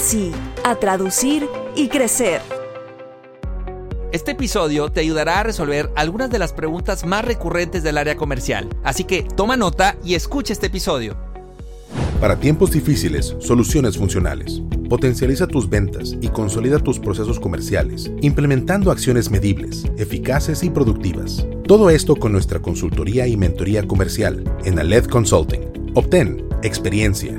sí, a traducir y crecer. Este episodio te ayudará a resolver algunas de las preguntas más recurrentes del área comercial, así que toma nota y escucha este episodio. Para tiempos difíciles, soluciones funcionales. Potencializa tus ventas y consolida tus procesos comerciales, implementando acciones medibles, eficaces y productivas. Todo esto con nuestra consultoría y mentoría comercial en Aled Consulting. Obtén experiencia,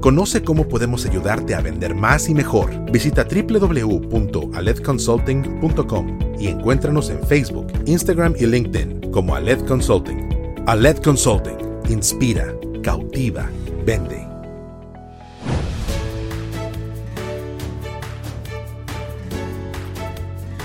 Conoce cómo podemos ayudarte a vender más y mejor. Visita www.aledconsulting.com y encuéntranos en Facebook, Instagram y LinkedIn como Aled Consulting. Aled Consulting. Inspira, cautiva, vende.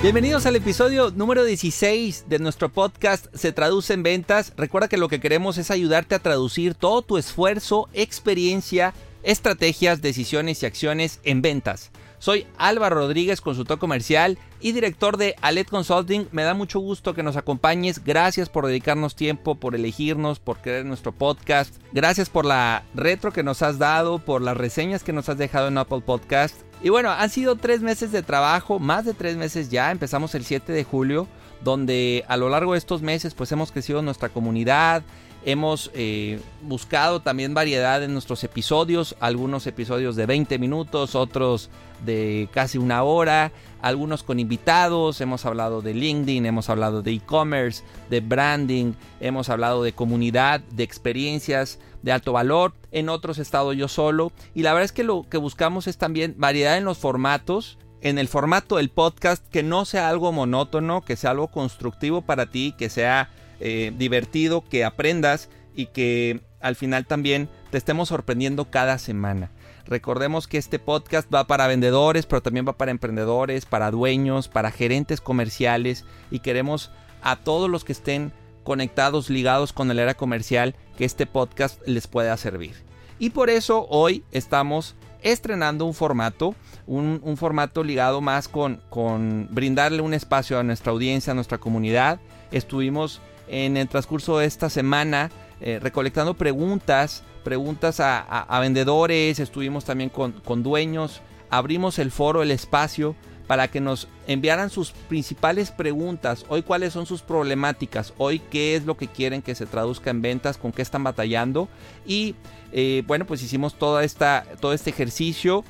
Bienvenidos al episodio número 16 de nuestro podcast Se traduce en ventas. Recuerda que lo que queremos es ayudarte a traducir todo tu esfuerzo, experiencia, estrategias, decisiones y acciones en ventas. Soy Álvaro Rodríguez, consultor comercial y director de Alet Consulting. Me da mucho gusto que nos acompañes. Gracias por dedicarnos tiempo, por elegirnos, por creer nuestro podcast. Gracias por la retro que nos has dado, por las reseñas que nos has dejado en Apple Podcast. Y bueno, han sido tres meses de trabajo, más de tres meses ya. Empezamos el 7 de julio, donde a lo largo de estos meses pues hemos crecido nuestra comunidad, Hemos eh, buscado también variedad en nuestros episodios, algunos episodios de 20 minutos, otros de casi una hora, algunos con invitados, hemos hablado de LinkedIn, hemos hablado de e-commerce, de branding, hemos hablado de comunidad, de experiencias de alto valor, en otros he estado yo solo y la verdad es que lo que buscamos es también variedad en los formatos, en el formato del podcast, que no sea algo monótono, que sea algo constructivo para ti, que sea eh, divertido, que aprendas y que al final también te estemos sorprendiendo cada semana. Recordemos que este podcast va para vendedores, pero también va para emprendedores, para dueños, para gerentes comerciales y queremos a todos los que estén conectados, ligados con el era comercial, que este podcast les pueda servir. Y por eso hoy estamos estrenando un formato, un, formato ligado más con, con brindarle un espacio a nuestra audiencia, a nuestra comunidad. Estuvimos en el transcurso de esta semana eh, recolectando preguntas, preguntas a, vendedores, estuvimos también con, dueños, abrimos el foro, el espacio para que nos enviaran sus principales preguntas. Hoy cuáles son sus problemáticas, hoy qué es lo que quieren que se traduzca en ventas, con qué están batallando. Y eh, bueno, pues hicimos toda esta, todo este ejercicio,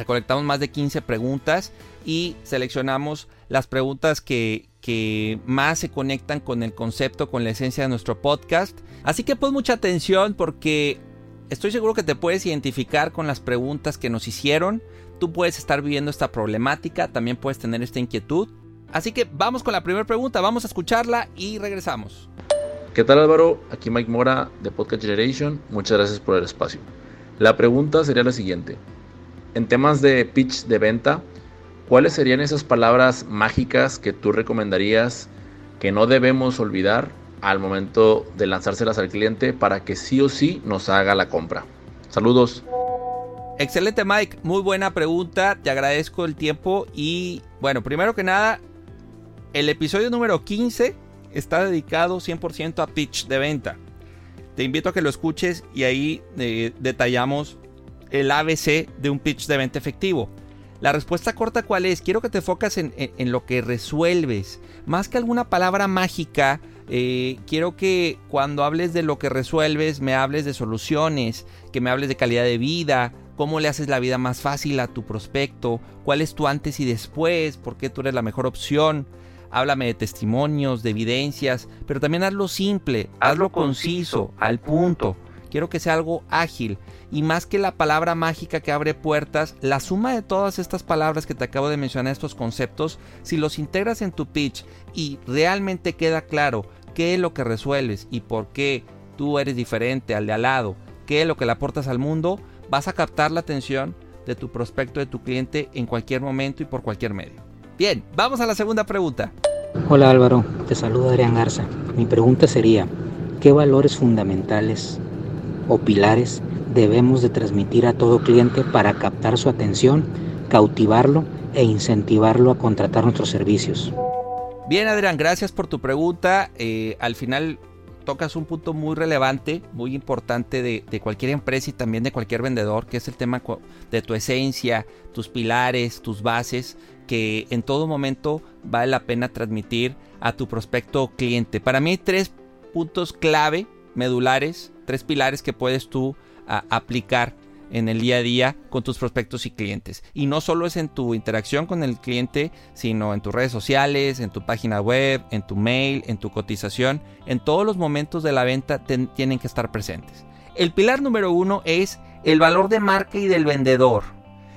recolectamos más de 15 preguntas y seleccionamos las preguntas que, más se conectan con el concepto, con la esencia de nuestro podcast. Así que pon mucha atención porque estoy seguro que te puedes identificar con las preguntas que nos hicieron. Tú puedes estar viviendo esta problemática, también puedes tener esta inquietud. Así que vamos con la primera pregunta, vamos a escucharla y regresamos. ¿Qué tal Álvaro? Aquí Mike Mora de Podcast Generation. Muchas gracias por el espacio. La pregunta sería la siguiente. En temas de pitch de venta, ¿Cuáles serían esas palabras mágicas que tú recomendarías que no debemos olvidar al momento de lanzárselas al cliente para que sí o sí nos haga la compra? Saludos. Excelente Mike, muy buena pregunta, te agradezco el tiempo y bueno, primero que nada, el episodio número 15 está dedicado 100% a pitch de venta. Te invito a que lo escuches y ahí eh, detallamos el ABC de un pitch de venta efectivo. La respuesta corta cuál es? Quiero que te enfocas en, lo que resuelves. Más que alguna palabra mágica, eh, quiero que cuando hables de lo que resuelves me hables de soluciones, que me hables de calidad de vida, cómo le haces la vida más fácil a tu prospecto, cuál es tu antes y después, por qué tú eres la mejor opción. háblame de testimonios, de evidencias, pero también hazlo simple, hazlo conciso, al punto. Quiero que sea algo ágil y más que la palabra mágica que abre puertas, la suma de todas estas palabras que te acabo de mencionar, estos conceptos, si los integras en tu pitch y realmente queda claro qué es lo que resuelves y por qué tú eres diferente al de al lado, qué es lo que le aportas al mundo, vas a captar la atención de tu prospecto, de tu cliente en cualquier momento y por cualquier medio. Bien, vamos a la segunda pregunta. Hola Álvaro, te saluda Adrián Garza. Mi pregunta sería, ¿qué valores fundamentales o pilares debemos de transmitir a todo cliente para captar su atención, cautivarlo e incentivarlo a contratar nuestros servicios? Bien Adrián, gracias por tu pregunta. Eh, al final tocas un punto muy relevante, muy importante de, de, cualquier empresa y también de cualquier vendedor, que es el tema de tu esencia, tus pilares, tus bases, que en todo momento vale la pena transmitir a tu prospecto cliente. Para mí tres puntos clave, medulares, tres pilares que puedes tú aplicar en el día a día con tus prospectos y clientes. Y no solo es en tu interacción con el cliente, sino en tus redes sociales, en tu página web, en tu mail, en tu cotización. En todos los momentos de la venta tienen que estar presentes. El pilar número uno es el valor de marca y del vendedor.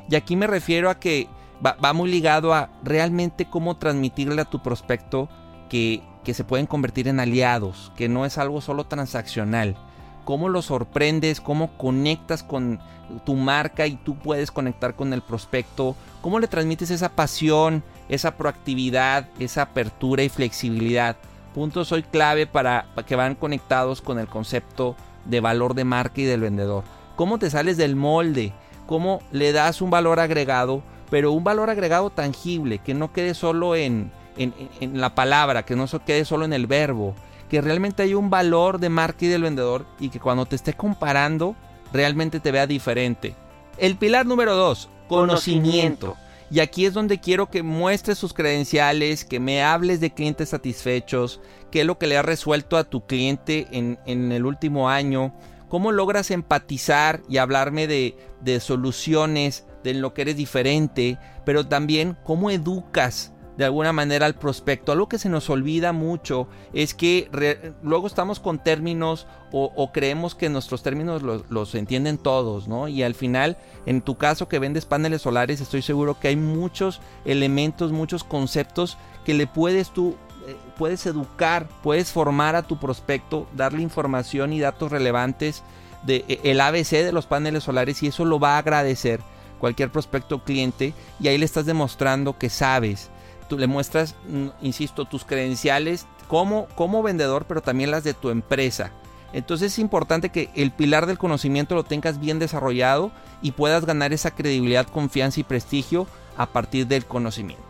Y aquí me refiero a que va, va muy ligado a realmente cómo transmitirle a tu prospecto que, que se pueden convertir en aliados, que no es algo solo transaccional cómo lo sorprendes, cómo conectas con tu marca y tú puedes conectar con el prospecto, cómo le transmites esa pasión, esa proactividad, esa apertura y flexibilidad. Puntos hoy clave para, que van conectados con el concepto de valor de marca y del vendedor. Cómo te sales del molde, cómo le das un valor agregado, pero un valor agregado tangible, que no quede solo en, en, en la palabra, que no quede solo en el verbo, que realmente hay un valor de marca y del vendedor y que cuando te esté comparando realmente te vea diferente. El pilar número dos, conocimiento. Y aquí es donde quiero que muestres sus credenciales, que me hables de clientes satisfechos, qué es lo que le ha resuelto a tu cliente en, en el último año, cómo logras empatizar y hablarme de, de soluciones, de lo que eres diferente, pero también cómo educas de alguna manera al prospecto. Algo que se nos olvida mucho es que luego estamos con términos o, creemos que nuestros términos los, entienden todos, ¿no? Y al final, en tu caso que vendes paneles solares, estoy seguro que hay muchos elementos, muchos conceptos que le puedes tú, eh, puedes educar, puedes formar a tu prospecto, darle información y datos relevantes de e, el ABC de los paneles solares y eso lo va a agradecer cualquier prospecto cliente y ahí le estás demostrando que sabes le muestras, mm, insisto, tus credenciales como, como vendedor, pero también las de tu empresa. Entonces es importante que el pilar del conocimiento lo tengas bien desarrollado y puedas ganar esa credibilidad, confianza y prestigio a partir del conocimiento.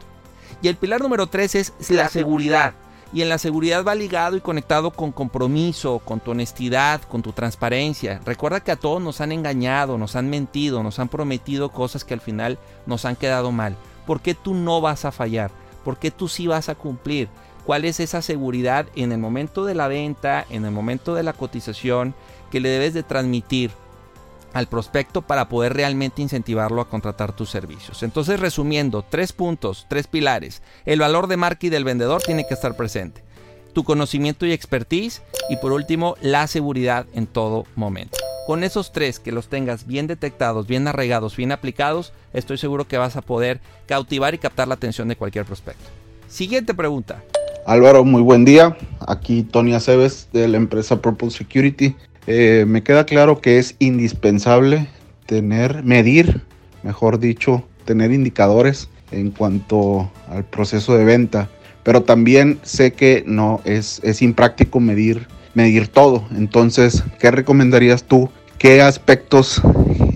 Y el pilar número tres es la seguridad. Y en la seguridad va ligado y conectado con compromiso, con tu honestidad, con tu transparencia. Recuerda que a todos nos han engañado, nos han mentido, nos han prometido cosas que al final nos han quedado mal. ¿Por qué tú no vas a fallar? ¿Por qué tú sí vas a cumplir? ¿Cuál es esa seguridad en el momento de la venta, en el momento de la cotización que le debes de transmitir al prospecto para poder realmente incentivarlo a contratar tus servicios? Entonces, resumiendo, tres puntos, tres pilares. El valor de marca y del vendedor tiene que estar presente. Tu conocimiento y expertise. Y por último, la seguridad en todo momento. Con esos tres que los tengas bien detectados, bien arraigados, bien aplicados, estoy seguro que vas a poder cautivar y captar la atención de cualquier prospecto. Siguiente pregunta. Álvaro, muy buen día. Aquí Tony Aceves de la empresa Purple Security. Eh, me queda claro que es indispensable tener, medir, mejor dicho, tener indicadores en cuanto al proceso de venta. Pero también sé que no es, es impráctico medir medir todo. Entonces, ¿qué recomendarías tú? ¿Qué aspectos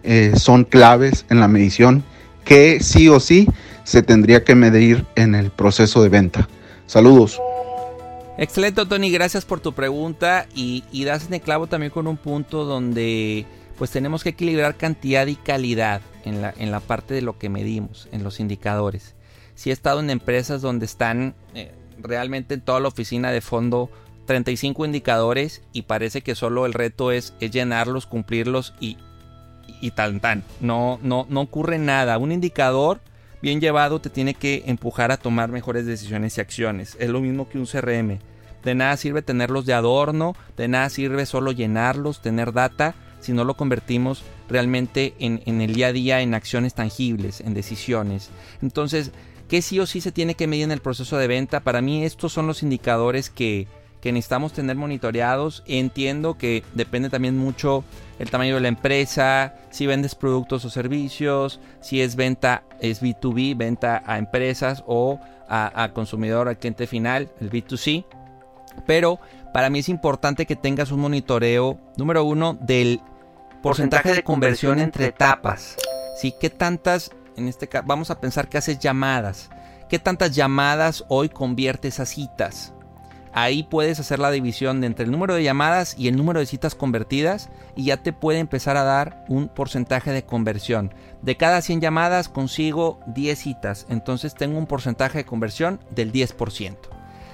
eh, son claves en la medición? ¿Qué sí o sí se tendría que medir en el proceso de venta? Saludos. Excelente, Tony. Gracias por tu pregunta. Y, y das en el clavo también con un punto donde pues tenemos que equilibrar cantidad y calidad en la, en la parte de lo que medimos, en los indicadores. Si he estado en empresas donde están eh, realmente en toda la oficina de fondo 35 indicadores y parece que solo el reto es, llenarlos, cumplirlos y, y tan tan. No, no, no ocurre nada. Un indicador bien llevado te tiene que empujar a tomar mejores decisiones y acciones. Es lo mismo que un CRM. De nada sirve tenerlos de adorno, de nada sirve solo llenarlos, tener data, si no lo convertimos realmente en, en el día a día en acciones tangibles, en decisiones. Entonces, ¿qué sí o sí se tiene que medir en el proceso de venta? Para mí estos son los indicadores que, que necesitamos tener monitoreados. Entiendo que depende también mucho el tamaño de la empresa, si vendes productos o servicios, si es venta, es B2B, venta a empresas o a, consumidor, al cliente final, el B2C. Pero para mí es importante que tengas un monitoreo, número uno, del porcentaje de conversión entre etapas. ¿Sí? ¿Qué tantas, en este caso, vamos a pensar que haces llamadas? ¿Qué tantas llamadas hoy conviertes a citas? Ahí puedes hacer la división entre el número de llamadas y el número de citas convertidas y ya te puede empezar a dar un porcentaje de conversión. De cada 100 llamadas consigo 10 citas, entonces tengo un porcentaje de conversión del 10%.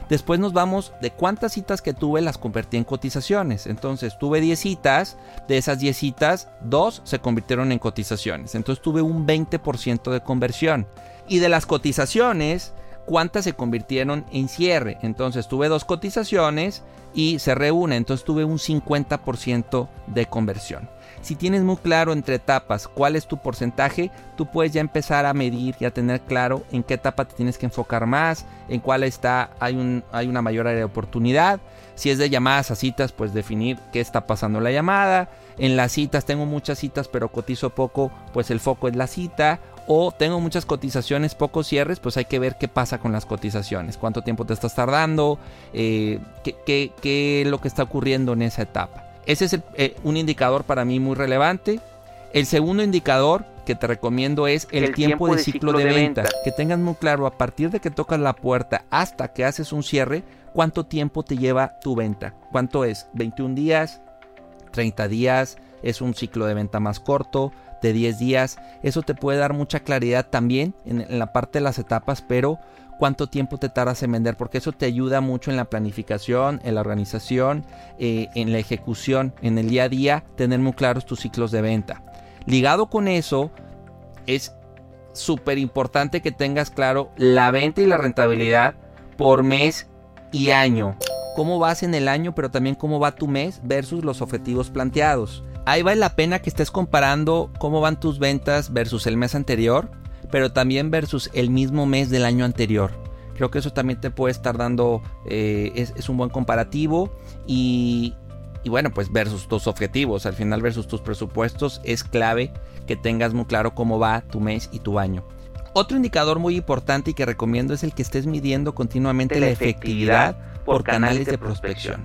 Después nos vamos de cuántas citas que tuve las convertí en cotizaciones. Entonces tuve 10 citas, de esas 10 citas, 2 se convirtieron en cotizaciones. Entonces tuve un 20% de conversión. Y de las cotizaciones, cuántas se convirtieron en cierre. Entonces tuve dos cotizaciones y se reúne, entonces tuve un 50% de conversión. Si tienes muy claro entre etapas cuál es tu porcentaje, tú puedes ya empezar a medir y a tener claro en qué etapa te tienes que enfocar más, en cuál está, hay, un, hay una mayor área de oportunidad. Si es de llamadas a citas, pues definir qué está pasando la llamada. En las citas tengo muchas citas pero cotizo poco, pues el foco es la cita o tengo muchas cotizaciones, pocos cierres, pues hay que ver qué pasa con las cotizaciones, cuánto tiempo te estás tardando, eh, qué, es lo que está ocurriendo en esa etapa. Ese es eh, un indicador para mí muy relevante. El segundo indicador que te recomiendo es el, tiempo, de ciclo, de, venta. Que tengas muy claro a partir de que tocas la puerta hasta que haces un cierre, cuánto tiempo te lleva tu venta. ¿Cuánto es? ¿21 días? ¿30 días? ¿Es un ciclo de venta más corto? De 10 días. Eso te puede dar mucha claridad también en, la parte de las etapas, pero cuánto tiempo te tardas en vender, porque eso te ayuda mucho en la planificación, en la organización, eh, en la ejecución, en el día a día, tener muy claros tus ciclos de venta. Ligado con eso, es súper importante que tengas claro la venta y la rentabilidad por mes y año. Cómo vas en el año, pero también cómo va tu mes versus los objetivos planteados ahí vale la pena que estés comparando cómo van tus ventas versus el mes anterior, pero también versus el mismo mes del año anterior. Creo que eso también te puede estar dando, eh, es, un buen comparativo y, y bueno, pues versus tus objetivos, al final versus tus presupuestos, es clave que tengas muy claro cómo va tu mes y tu año. Otro indicador muy importante y que recomiendo es el que estés midiendo continuamente la efectividad por canales de prospección.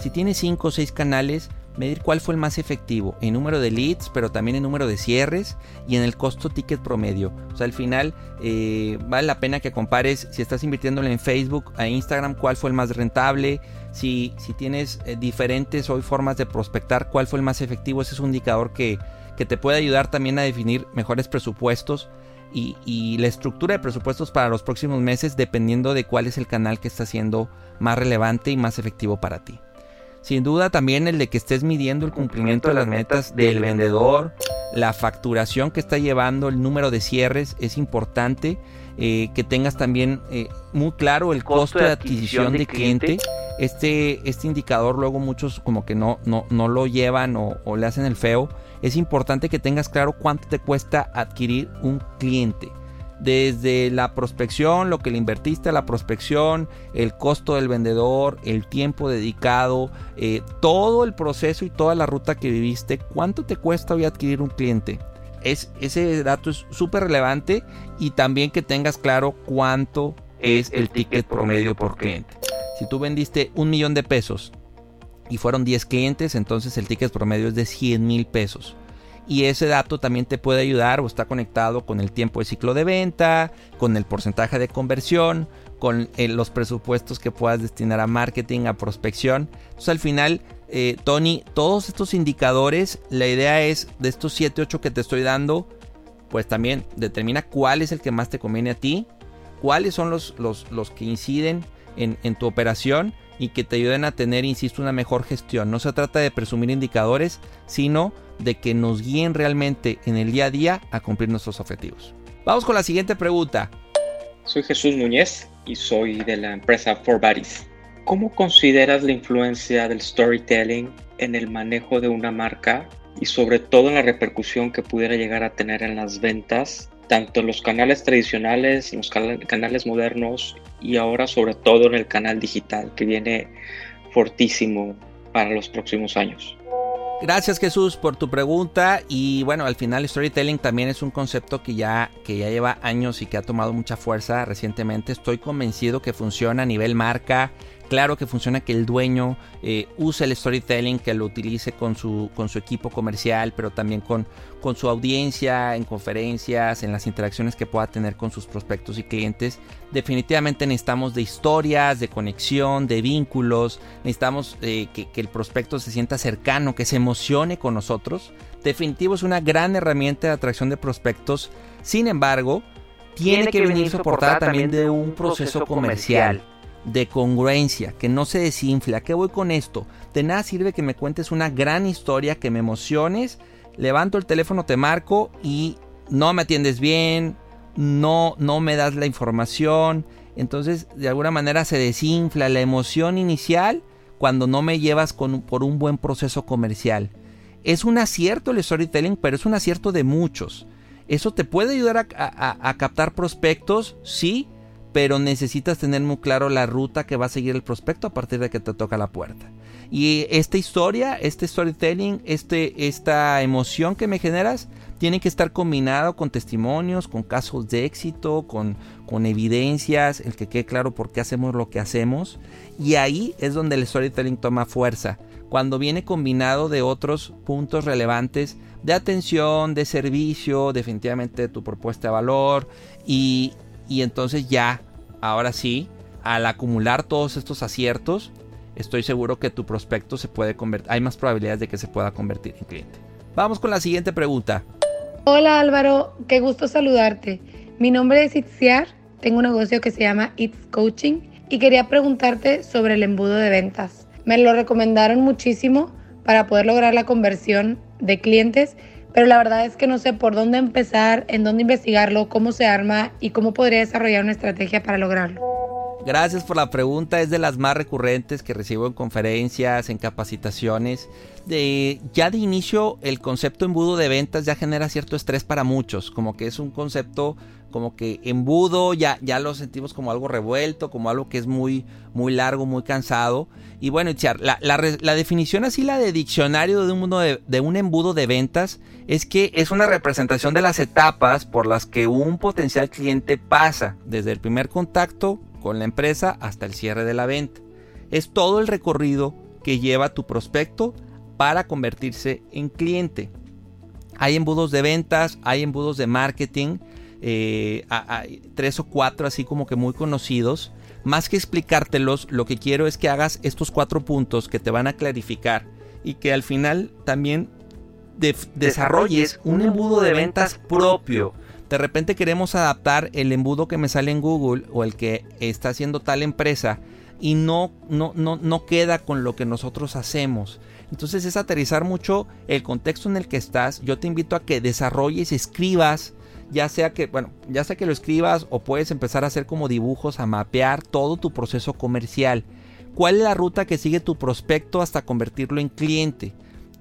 Si tienes 5 o 6 canales, medir cuál fue el más efectivo en número de leads, pero también en número de cierres y en el costo ticket promedio. O sea, al final eh, vale la pena que compares si estás invirtiéndole en Facebook, a Instagram, cuál fue el más rentable. Si, si tienes eh, diferentes hoy formas de prospectar, cuál fue el más efectivo. Ese es un indicador que, que te puede ayudar también a definir mejores presupuestos. Y, y, la estructura de presupuestos para los próximos meses dependiendo de cuál es el canal que está siendo más relevante y más efectivo para ti. Sin duda también el de que estés midiendo el cumplimiento de las metas del vendedor, la facturación que está llevando, el número de cierres es importante. Eh, que tengas también eh, muy claro el costo, de adquisición de cliente. Este, este indicador luego muchos como que no, no, no lo llevan o, o le hacen el feo. Es importante que tengas claro cuánto te cuesta adquirir un cliente desde la prospección, lo que le invertiste a la prospección, el costo del vendedor, el tiempo dedicado, eh, todo el proceso y toda la ruta que viviste, cuánto te cuesta hoy adquirir un cliente. Es, ese dato es súper relevante y también que tengas claro cuánto es el ticket promedio por cliente. Si tú vendiste un millón de pesos y fueron 10 clientes, entonces el ticket promedio es de 100 mil pesos y ese dato también te puede ayudar o está conectado con el tiempo de ciclo de venta, con el porcentaje de conversión, con eh, los presupuestos que puedas destinar a marketing, a prospección. Entonces al final, eh, Tony, todos estos indicadores, la idea es de estos 7, 8 que te estoy dando, pues también determina cuál es el que más te conviene a ti, cuáles son los, los, los que inciden en, en tu operación y que te ayuden a tener, insisto, una mejor gestión. No se trata de presumir indicadores, sino de que nos guíen realmente en el día a día a cumplir nuestros objetivos. Vamos con la siguiente pregunta. Soy Jesús Núñez y soy de la empresa For Buddies. ¿Cómo consideras la influencia del storytelling en el manejo de una marca y sobre todo en la repercusión que pudiera llegar a tener en las ventas, tanto los canales tradicionales, los canales modernos y ahora sobre todo en el canal digital que viene fortísimo para los próximos años? Gracias Jesús por tu pregunta y bueno, al final storytelling también es un concepto que ya, que ya lleva años y que ha tomado mucha fuerza recientemente. Estoy convencido que funciona a nivel marca, Claro que funciona que el dueño eh, use el storytelling, que lo utilice con su, con su equipo comercial, pero también con, con su audiencia, en conferencias, en las interacciones que pueda tener con sus prospectos y clientes. Definitivamente necesitamos de historias, de conexión, de vínculos. Necesitamos eh, que, el prospecto se sienta cercano, que se emocione con nosotros. Definitivo es una gran herramienta de atracción de prospectos. Sin embargo, tiene, que, venir soportada también de un proceso comercial de congruencia, que no se desinfla. qué voy con esto? De nada sirve que me cuentes una gran historia, que me emociones, levanto el teléfono, te marco y no me atiendes bien, no, no me das la información. Entonces, de alguna manera se desinfla la emoción inicial cuando no me llevas con, por un buen proceso comercial. Es un acierto el storytelling, pero es un acierto de muchos. ¿Eso te puede ayudar a captar prospectos? Sí, pero necesitas tener muy claro la ruta que va a seguir el prospecto a partir de que te toca la puerta. Y esta historia, este storytelling, este, esta emoción que me generas, tiene que estar combinado con testimonios, con casos de éxito, con, con evidencias, el que quede claro por qué hacemos lo que hacemos. Y ahí es donde el storytelling toma fuerza. Cuando viene combinado de otros puntos relevantes de atención, de servicio, definitivamente de tu propuesta de valor y, y entonces ya, ahora sí, al acumular todos estos aciertos, estoy seguro que tu prospecto se puede convertir, hay más probabilidades de que se pueda convertir en cliente. Vamos con la siguiente pregunta. Hola Álvaro, qué gusto saludarte. Mi nombre es Itziar, tengo un negocio que se llama It's Coaching y quería preguntarte sobre el embudo de ventas. Me lo recomendaron muchísimo para poder lograr la conversión de clientes pero la verdad es que no sé por dónde empezar, en dónde investigarlo, cómo se arma y cómo podría desarrollar una estrategia para lograrlo. Gracias por la pregunta, es de las más recurrentes que recibo en conferencias, en capacitaciones. De, ya de inicio el concepto embudo de ventas ya genera cierto estrés para muchos, como que es un concepto como que embudo, ya, ya lo sentimos como algo revuelto, como algo que es muy, muy largo, muy cansado. Y bueno, la, la, definición así, la de diccionario de de, un embudo de ventas, es que es una representación de las etapas por las que un potencial cliente pasa, desde el primer contacto con la empresa hasta el cierre de la venta. Es todo el recorrido que lleva tu prospecto para convertirse en cliente. Hay embudos de ventas, hay embudos de marketing, eh, tres o cuatro así como que muy conocidos. Más que explicártelos, lo que quiero es que hagas estos cuatro puntos que te van a clarificar y que al final también desarrolles un embudo de ventas propio. De repente queremos adaptar el embudo que me sale en Google o el que está haciendo tal empresa y no, no, no, no queda con lo que nosotros hacemos. Entonces es aterrizar mucho el contexto en el que estás. Yo te invito a que desarrolles, escribas ya sea que, bueno, ya sea que lo escribas o puedes empezar a hacer como dibujos, a mapear todo tu proceso comercial. ¿Cuál es la ruta que sigue tu prospecto hasta convertirlo en cliente?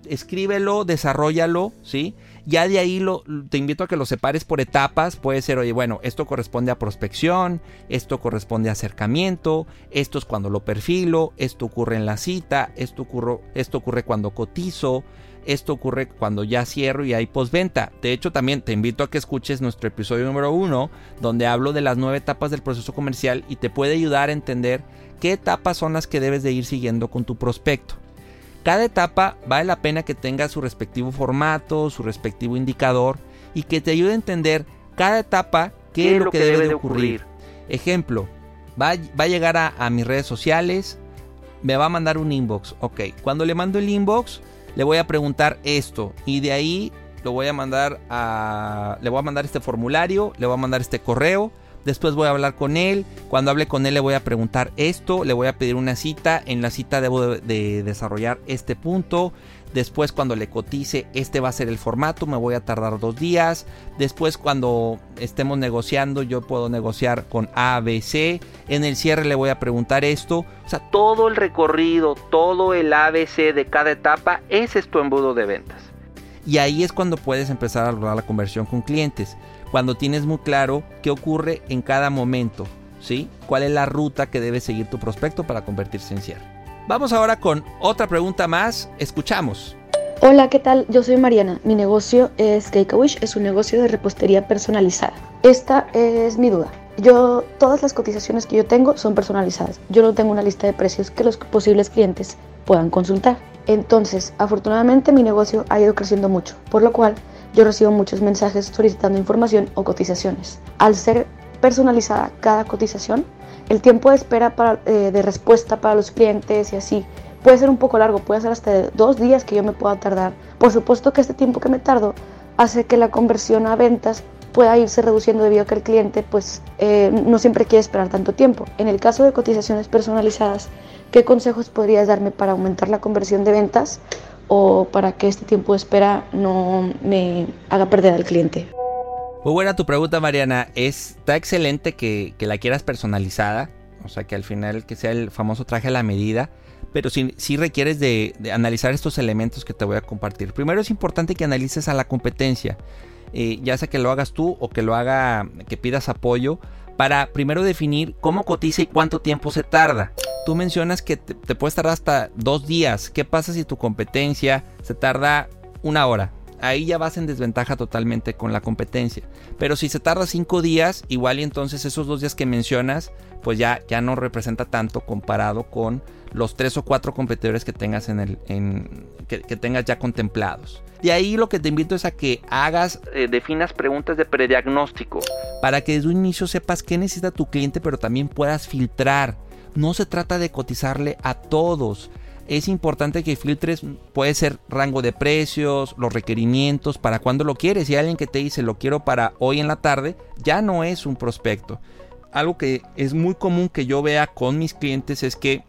Escríbelo, desarrollalo, ¿sí? Ya de ahí lo, te invito a que lo separes por etapas. Puede ser, oye, bueno, esto corresponde a prospección, esto corresponde a acercamiento, esto es cuando lo perfilo, esto ocurre en la cita, esto esto ocurre cuando cotizo, esto ocurre cuando ya cierro y hay postventa. De hecho, también te invito a que escuches nuestro episodio número uno, donde hablo de las nueve etapas del proceso comercial y te puede ayudar a entender qué etapas son las que debes de ir siguiendo con tu prospecto. Cada etapa vale la pena que tenga su respectivo formato, su respectivo indicador y que te ayude a entender cada etapa qué, es lo que, debe de ocurrir. Ejemplo, va, a llegar a, a mis redes sociales, me va a mandar un inbox. Ok, cuando le mando el inbox, le voy a preguntar esto y de ahí lo voy a mandar a le voy a mandar este formulario, le voy a mandar este correo, después voy a hablar con él, cuando hable con él le voy a preguntar esto, le voy a pedir una cita, en la cita debo de, desarrollar este punto, Después cuando le cotice, este va a ser el formato, me voy a tardar dos días. Después cuando estemos negociando, yo puedo negociar con A, B, C. En el cierre le voy a preguntar esto. O sea, todo el recorrido, todo el ABC de cada etapa, ese es tu embudo de ventas. Y ahí es cuando puedes empezar a lograr la conversión con clientes. Cuando tienes muy claro qué ocurre en cada momento, ¿sí? ¿Cuál es la ruta que debe seguir tu prospecto para convertirse en cierre? Vamos ahora con otra pregunta más. Escuchamos. Hola, ¿qué tal? Yo soy Mariana. Mi negocio es Cake Wish, es un negocio de repostería personalizada. Esta es mi duda. Yo, todas las cotizaciones que yo tengo son personalizadas. Yo no tengo una lista de precios que los posibles clientes puedan consultar. Entonces, afortunadamente mi negocio ha ido creciendo mucho, por lo cual yo recibo muchos mensajes solicitando información o cotizaciones. Al ser personalizada cada cotización, el tiempo de espera eh, de respuesta para los clientes y así puede ser un poco largo, puede ser hasta dos días que yo me pueda tardar. Por supuesto que este tiempo que me tardo hace que la conversión a ventas pueda irse reduciendo debido a que el cliente pues eh, no siempre quiere esperar tanto tiempo. En el caso de cotizaciones personalizadas, ¿qué consejos podrías darme para aumentar la conversión de ventas o para que este tiempo de espera no me haga perder al cliente? Muy buena tu pregunta, Mariana. Está excelente que, la quieras personalizada. O sea, que al final que sea el famoso traje a la medida. Pero sí, requieres de, analizar estos elementos que te voy a compartir. Primero es importante que analices a la competencia. Eh, ya sea que lo hagas tú o que lo haga, que pidas apoyo. Para primero definir cómo cotiza y cuánto tiempo se tarda. Tú mencionas que te, te puedes tardar hasta dos días. ¿Qué pasa si tu competencia se tarda una hora? Ahí ya vas en desventaja totalmente con la competencia. Pero si se tarda cinco días, igual y entonces esos dos días que mencionas, pues ya, ya no representa tanto comparado con los tres o cuatro competidores que tengas en el, que, tengas ya contemplados. De ahí lo que te invito es a que hagas, eh, definas preguntas de prediagnóstico para que desde un inicio sepas qué necesita tu cliente, pero también puedas filtrar. No se trata de cotizarle a todos es importante que filtres, puede ser rango de precios, los requerimientos, para cuando lo quieres. Si hay alguien que te dice lo quiero para hoy en la tarde, ya no es un prospecto. Algo que es muy común que yo vea con mis clientes es que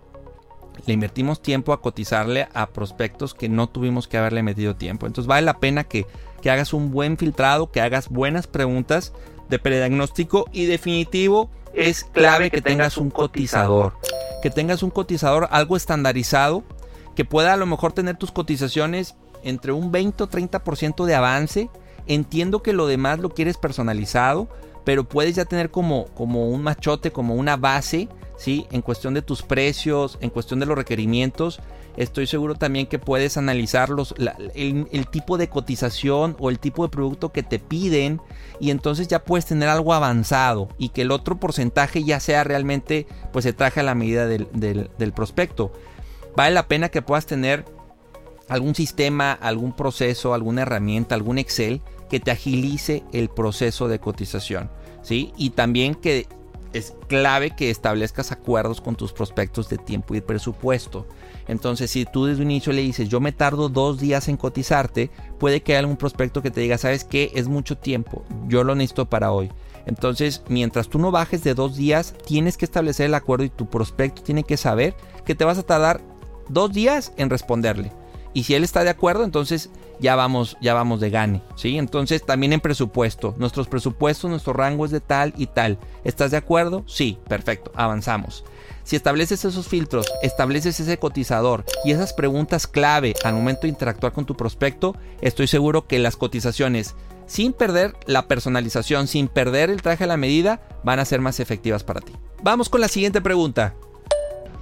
le invertimos tiempo a cotizarle a prospectos que no tuvimos que haberle metido tiempo. Entonces vale la pena que, que hagas un buen filtrado, que hagas buenas preguntas de prediagnóstico y definitivo es clave que tengas un cotizador que tengas un cotizador algo estandarizado, que pueda a lo mejor tener tus cotizaciones entre un 20 o 30% de avance. Entiendo que lo demás lo quieres personalizado, pero puedes ya tener como, como un machote, como una base, ¿sí? En cuestión de tus precios, en cuestión de los requerimientos. Estoy seguro también que puedes analizar el, tipo de cotización o el tipo de producto que te piden y entonces ya puedes tener algo avanzado y que el otro porcentaje ya sea realmente pues se traje a la medida del, del prospecto. Vale la pena que puedas tener algún sistema, algún proceso, alguna herramienta, algún Excel que te agilice el proceso de cotización. ¿sí? Y también que es clave que establezcas acuerdos con tus prospectos de tiempo y presupuesto. Entonces, si tú desde un inicio le dices, yo me tardo dos días en cotizarte, puede que haya algún prospecto que te diga, ¿sabes qué? Es mucho tiempo, yo lo necesito para hoy. Entonces, mientras tú no bajes de dos días, tienes que establecer el acuerdo y tu prospecto tiene que saber que te vas a tardar dos días en responderle. Y si él está de acuerdo, entonces ya vamos, ya vamos de gane, ¿sí? Entonces también en presupuesto, nuestros presupuestos, nuestro rango es de tal y tal. ¿Estás de acuerdo? Sí, perfecto, avanzamos. Si estableces esos filtros, estableces ese cotizador y esas preguntas clave al momento de interactuar con tu prospecto, estoy seguro que las cotizaciones, sin perder la personalización, sin perder el traje a la medida, van a ser más efectivas para ti. Vamos con la siguiente pregunta.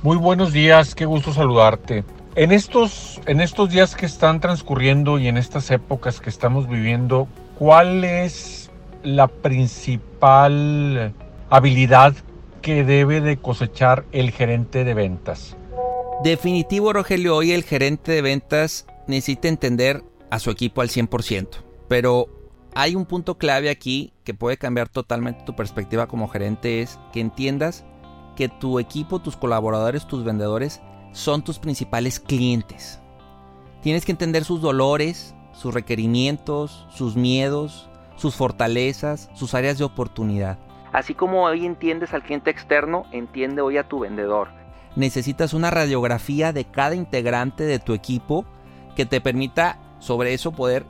Muy buenos días, qué gusto saludarte. En estos, en estos días que están transcurriendo y en estas épocas que estamos viviendo, ¿cuál es la principal habilidad que debe de cosechar el gerente de ventas? Definitivo, Rogelio, hoy el gerente de ventas necesita entender a su equipo al 100%, pero hay un punto clave aquí que puede cambiar totalmente tu perspectiva como gerente, es que entiendas que tu equipo, tus colaboradores, tus vendedores son tus principales clientes. Tienes que entender sus dolores, sus requerimientos, sus miedos, sus fortalezas, sus áreas de oportunidad. Así como hoy entiendes al cliente externo, entiende hoy a tu vendedor. Necesitas una radiografía de cada integrante de tu equipo que te permita sobre eso poder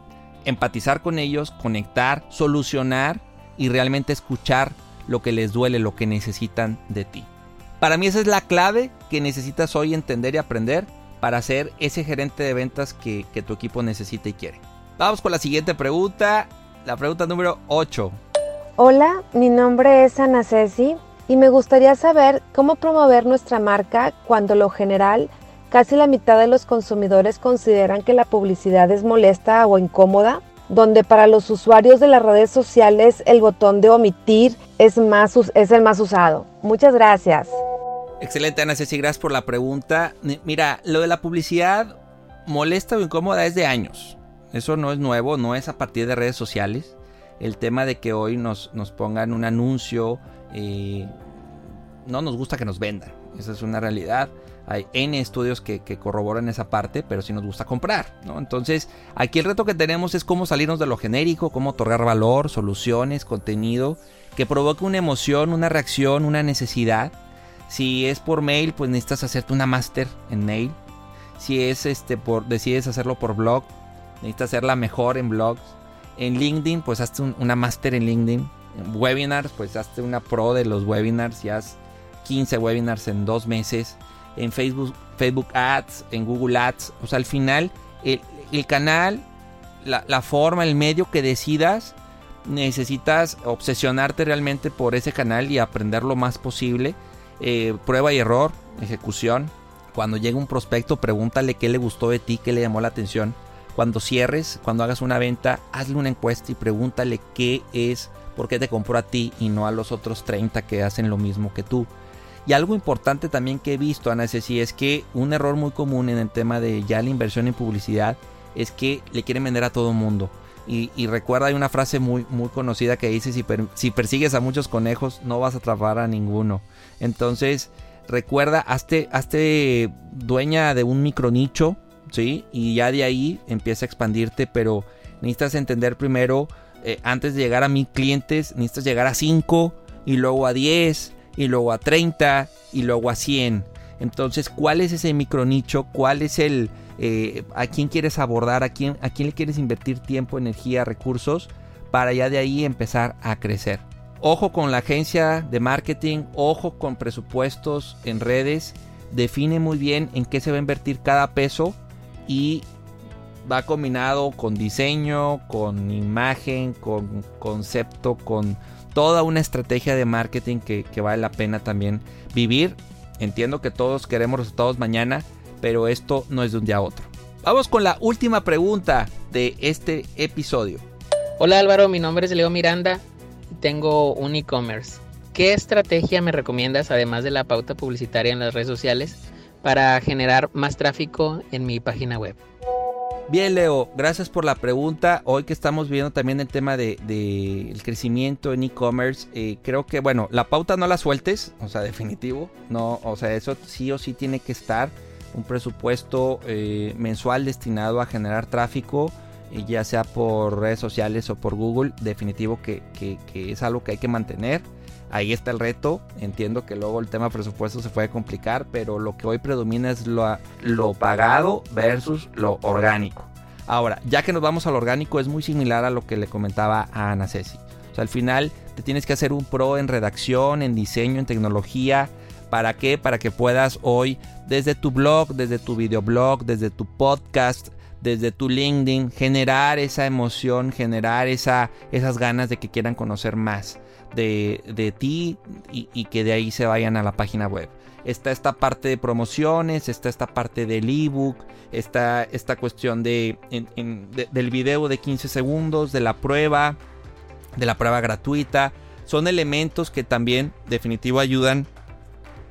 empatizar con ellos, conectar, solucionar y realmente escuchar lo que les duele, lo que necesitan de ti. Para mí esa es la clave que necesitas hoy entender y aprender para ser ese gerente de ventas que, tu equipo necesita y quiere. Vamos con la siguiente pregunta, la pregunta número 8. Hola, mi nombre es Ana Ceci y me gustaría saber cómo promover nuestra marca cuando lo general casi la mitad de los consumidores consideran que la publicidad es molesta o incómoda, donde para los usuarios de las redes sociales el botón de omitir es, más, es el más usado. Muchas gracias. Excelente, Ana Ceci, gracias por la pregunta. Mira, lo de la publicidad molesta o incómoda es de años. Eso no es nuevo, no es a partir de redes sociales. El tema de que hoy nos, nos pongan un anuncio, eh, no nos gusta que nos vendan. Esa es una realidad. Hay N estudios que, corroboran esa parte, pero sí nos gusta comprar. ¿no? Entonces, aquí el reto que tenemos es cómo salirnos de lo genérico, cómo otorgar valor, soluciones, contenido, que provoque una emoción, una reacción, una necesidad si es por mail, pues necesitas hacerte una master en mail. Si es este por decides hacerlo por blog, necesitas hacerla mejor en blogs. En LinkedIn, pues hazte una master en LinkedIn. En webinars, pues hazte una pro de los webinars y haz 15 webinars en dos meses. En Facebook, Facebook Ads, en Google Ads. O sea, al final, el, canal, la, la forma, el medio que decidas, necesitas obsesionarte realmente por ese canal y aprender lo más posible eh, prueba y error, ejecución. Cuando llegue un prospecto, pregúntale qué le gustó de ti, qué le llamó la atención. Cuando cierres, cuando hagas una venta, hazle una encuesta y pregúntale qué es, por qué te compró a ti y no a los otros 30 que hacen lo mismo que tú. Y algo importante también que he visto, Ana Ceci, es que un error muy común en el tema de ya la inversión en publicidad es que le quieren vender a todo mundo. Y, recuerda, hay una frase muy, muy conocida que dice, si, si persigues a muchos conejos, no vas a atrapar a ninguno. Entonces, recuerda, hazte, hazte dueña de un micro nicho, ¿sí? Y ya de ahí empieza a expandirte, pero necesitas entender primero, eh, antes de llegar a mil clientes, necesitas llegar a 5 y luego a 10 y luego a 30 y luego a 100. Entonces, ¿cuál es ese micro nicho? ¿Cuál es el... Eh, a quién quieres abordar? ¿A quién, ¿A quién le quieres invertir tiempo, energía, recursos? Para ya de ahí empezar a crecer. Ojo con la agencia de marketing, ojo con presupuestos en redes. Define muy bien en qué se va a invertir cada peso y va combinado con diseño, con imagen, con concepto, con toda una estrategia de marketing que, que, vale la pena también vivir. Entiendo que todos queremos resultados mañana, pero esto no es de un día a otro. Vamos con la última pregunta de este episodio. Hola Álvaro, mi nombre es Leo Miranda tengo un e-commerce. ¿Qué estrategia me recomiendas, además de la pauta publicitaria en las redes sociales, para generar más tráfico en mi página web? Bien, Leo, gracias por la pregunta. Hoy que estamos viendo también el tema del de, el crecimiento en e-commerce, eh, creo que, bueno, la pauta no la sueltes, o sea, definitivo, no, o sea, eso sí o sí tiene que estar un presupuesto eh, mensual destinado a generar tráfico ya sea por redes sociales o por Google, definitivo que, es algo que hay que mantener. Ahí está el reto. Entiendo que luego el tema presupuesto se puede complicar, pero lo que hoy predomina es lo, lo pagado versus lo orgánico. Ahora, ya que nos vamos al orgánico, es muy similar a lo que le comentaba a Ana Ceci. O sea, al final te tienes que hacer un pro en redacción, en diseño, en tecnología. ¿Para qué? Para que puedas hoy, desde tu blog, desde tu videoblog, desde tu podcast, desde tu LinkedIn, generar esa emoción, generar esa, esas ganas de que quieran conocer más de, ti y, que de ahí se vayan a la página web. Está esta parte de promociones, está esta parte del ebook, está esta cuestión de, del video de 15 segundos, de la prueba, de la prueba gratuita. Son elementos que también definitivo ayudan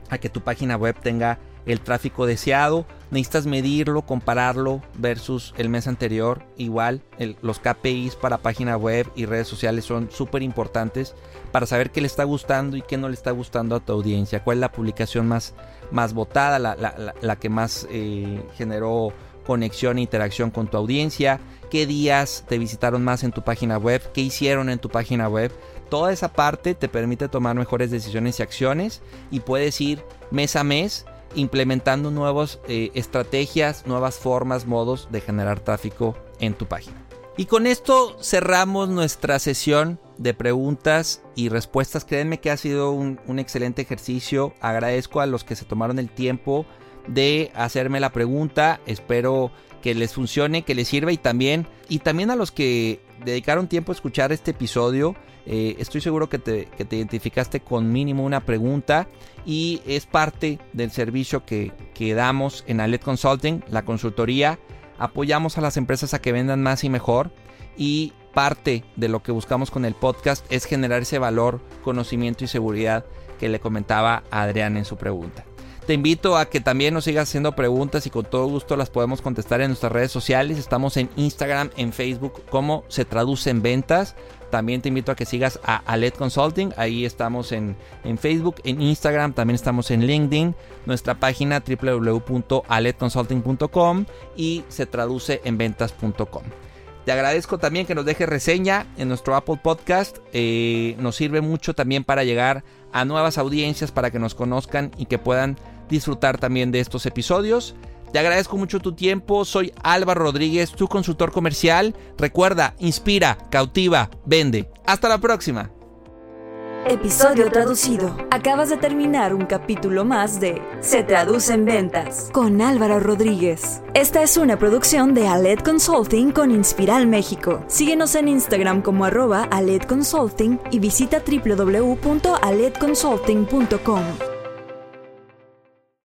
a que tu página web tenga el tráfico deseado. Necesitas medirlo, compararlo versus el mes anterior. Igual, los KPIs para página web y redes sociales son súper importantes para saber qué le está gustando y qué no le está gustando a tu audiencia. Cuál es la publicación más, más votada, la, que más eh, generó conexión e interacción con tu audiencia. Qué días te visitaron más en tu página web, qué hicieron en tu página web. Toda esa parte te permite tomar mejores decisiones y acciones y puedes ir mes a mes implementando nuevas eh, estrategias, nuevas formas, modos de generar tráfico en tu página. Y con esto cerramos nuestra sesión de preguntas y respuestas. Créanme que ha sido un, un, excelente ejercicio. Agradezco a los que se tomaron el tiempo de hacerme la pregunta. Espero que les funcione, que les sirva y también, y también a los que dedicaron tiempo a escuchar este episodio. Eh, estoy seguro que te, que te, identificaste con mínimo una pregunta y es parte del servicio que, que damos en Alet Consulting, la consultoría. Apoyamos a las empresas a que vendan más y mejor y parte de lo que buscamos con el podcast es generar ese valor, conocimiento y seguridad que le comentaba Adrián en su pregunta. Te invito a que también nos sigas haciendo preguntas y con todo gusto las podemos contestar en nuestras redes sociales. Estamos en Instagram, en Facebook, cómo se traduce en ventas. También te invito a que sigas a Alet Consulting. Ahí estamos en, en Facebook, en Instagram, también estamos en LinkedIn. Nuestra página www.aletconsulting.com y se traduce en ventas.com. Te agradezco también que nos dejes reseña en nuestro Apple Podcast. Eh, nos sirve mucho también para llegar a nuevas audiencias, para que nos conozcan y que puedan disfrutar también de estos episodios. Te agradezco mucho tu tiempo. Soy Álvaro Rodríguez, tu consultor comercial. Recuerda, inspira, cautiva, vende. Hasta la próxima. Episodio traducido. Acabas de terminar un capítulo más de Se traduce en ventas con Álvaro Rodríguez. Esta es una producción de Aled Consulting con Inspiral México. Síguenos en Instagram como arroba Aled Consulting y visita www.aledconsulting.com.